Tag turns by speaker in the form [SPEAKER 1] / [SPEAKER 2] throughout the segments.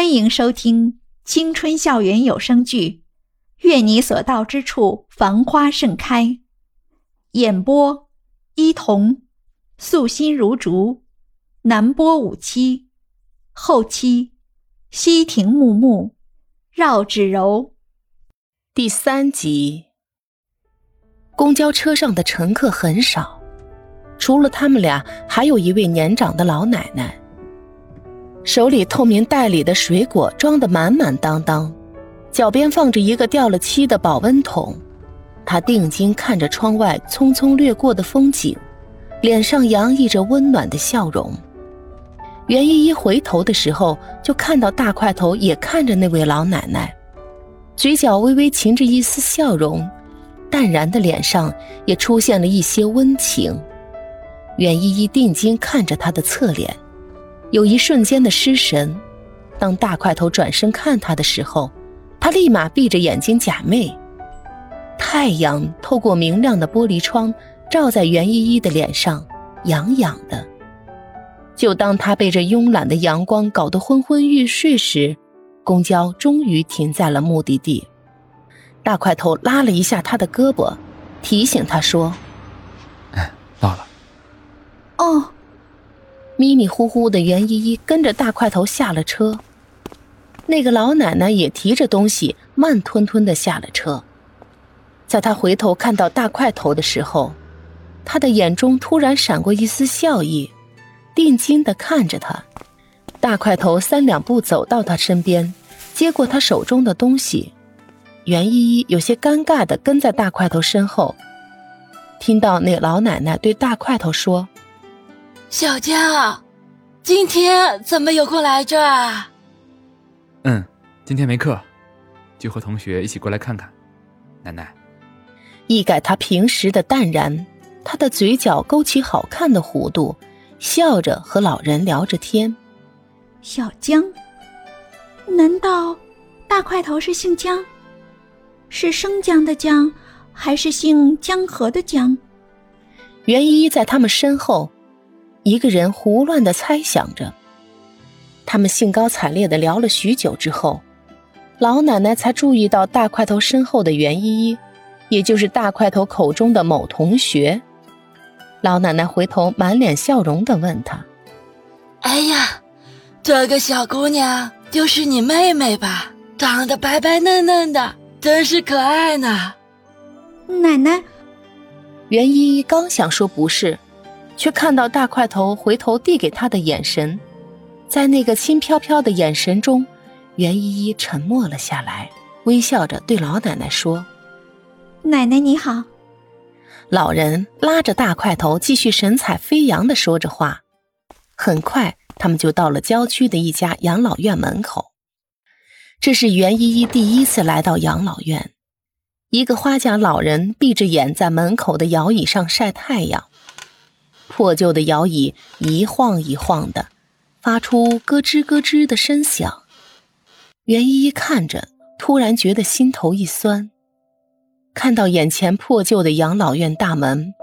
[SPEAKER 1] 欢迎收听青春校园有声剧《愿你所到之处繁花盛开》，演播：伊童，素心如竹，南波五七，后期：西亭木木，绕指柔。
[SPEAKER 2] 第三集。公交车上的乘客很少，除了他们俩，还有一位年长的老奶奶。手里透明袋里的水果装得满满当当，脚边放着一个掉了漆的保温桶。他定睛看着窗外匆匆掠过的风景，脸上洋溢着温暖的笑容。袁依依回头的时候，就看到大块头也看着那位老奶奶，嘴角微微噙着一丝笑容，淡然的脸上也出现了一些温情。袁依依定睛看着他的侧脸。有一瞬间的失神，当大块头转身看他的时候，他立马闭着眼睛假寐。太阳透过明亮的玻璃窗，照在袁依依的脸上，痒痒的。就当他被这慵懒的阳光搞得昏昏欲睡时，公交终于停在了目的地。大块头拉了一下他的胳膊，提醒他说：“
[SPEAKER 3] 哎，到了。”
[SPEAKER 1] 哦。
[SPEAKER 2] 迷迷糊糊的袁依依跟着大块头下了车，那个老奶奶也提着东西慢吞吞的下了车。在她回头看到大块头的时候，她的眼中突然闪过一丝笑意，定睛的看着他。大块头三两步走到他身边，接过他手中的东西。袁依依有些尴尬的跟在大块头身后，听到那老奶奶对大块头说。
[SPEAKER 4] 小江，今天怎么有空来这儿？
[SPEAKER 3] 嗯，今天没课，就和同学一起过来看看。奶奶，
[SPEAKER 2] 一改他平时的淡然，他的嘴角勾起好看的弧度，笑着和老人聊着天。
[SPEAKER 1] 小江，难道大块头是姓江？是生姜的姜，还是姓江河的江？
[SPEAKER 2] 袁依依在他们身后。一个人胡乱的猜想着，他们兴高采烈的聊了许久之后，老奶奶才注意到大块头身后的袁依依，也就是大块头口中的某同学。老奶奶回头满脸笑容的问他：“
[SPEAKER 4] 哎呀，这个小姑娘就是你妹妹吧？长得白白嫩嫩的，真是可爱呢。”
[SPEAKER 1] 奶奶，
[SPEAKER 2] 袁依依刚想说不是。却看到大块头回头递给他的眼神，在那个轻飘飘的眼神中，袁依依沉默了下来，微笑着对老奶奶说：“
[SPEAKER 1] 奶奶你好。”
[SPEAKER 2] 老人拉着大块头继续神采飞扬的说着话。很快，他们就到了郊区的一家养老院门口。这是袁依依第一次来到养老院，一个花甲老人闭着眼在门口的摇椅上晒太阳。破旧的摇椅一晃一晃的，发出咯吱咯吱的声响。袁依依看着，突然觉得心头一酸。看到眼前破旧的养老院大门，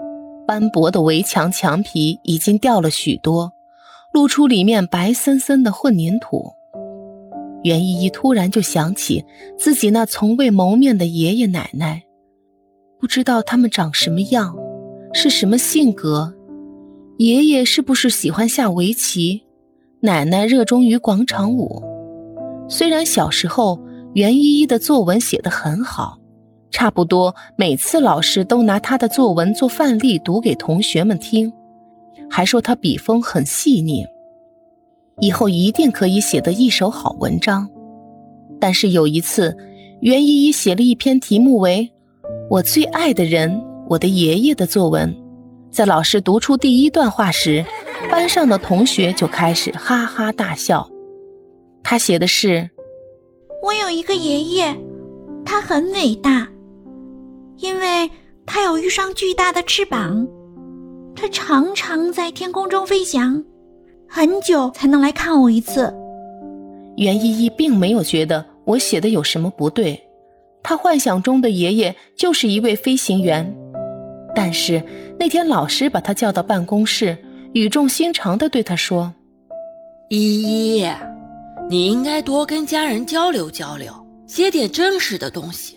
[SPEAKER 2] 斑驳的围墙墙皮已经掉了许多，露出里面白森森的混凝土。袁依依突然就想起自己那从未谋面的爷爷奶奶，不知道他们长什么样，是什么性格。爷爷是不是喜欢下围棋？奶奶热衷于广场舞。虽然小时候袁依依的作文写得很好，差不多每次老师都拿她的作文做范例读给同学们听，还说她笔锋很细腻，以后一定可以写得一手好文章。但是有一次，袁依依写了一篇题目为《我最爱的人，我的爷爷》的作文。在老师读出第一段话时，班上的同学就开始哈哈大笑。他写的是：“
[SPEAKER 1] 我有一个爷爷，他很伟大，因为他有一双巨大的翅膀，他常常在天空中飞翔，很久才能来看我一次。”
[SPEAKER 2] 袁依依并没有觉得我写的有什么不对，她幻想中的爷爷就是一位飞行员。但是那天，老师把他叫到办公室，语重心长地对他说：“
[SPEAKER 4] 依依，你应该多跟家人交流交流，写点真实的东西。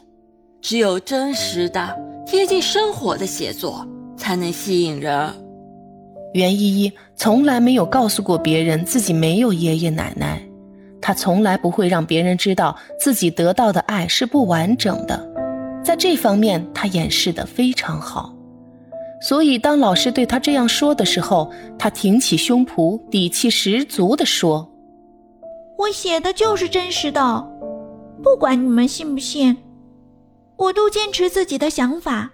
[SPEAKER 4] 只有真实的、贴近生活的写作，才能吸引人。
[SPEAKER 2] 袁依依从来没有告诉过别人自己没有爷爷奶奶，她从来不会让别人知道自己得到的爱是不完整的，在这方面她掩饰的非常好。所以当老师对他这样说的时候，他挺起胸脯，底气十足地说：“
[SPEAKER 1] 我写的就是真实的，不管你们信不信，我都坚持自己的想法。”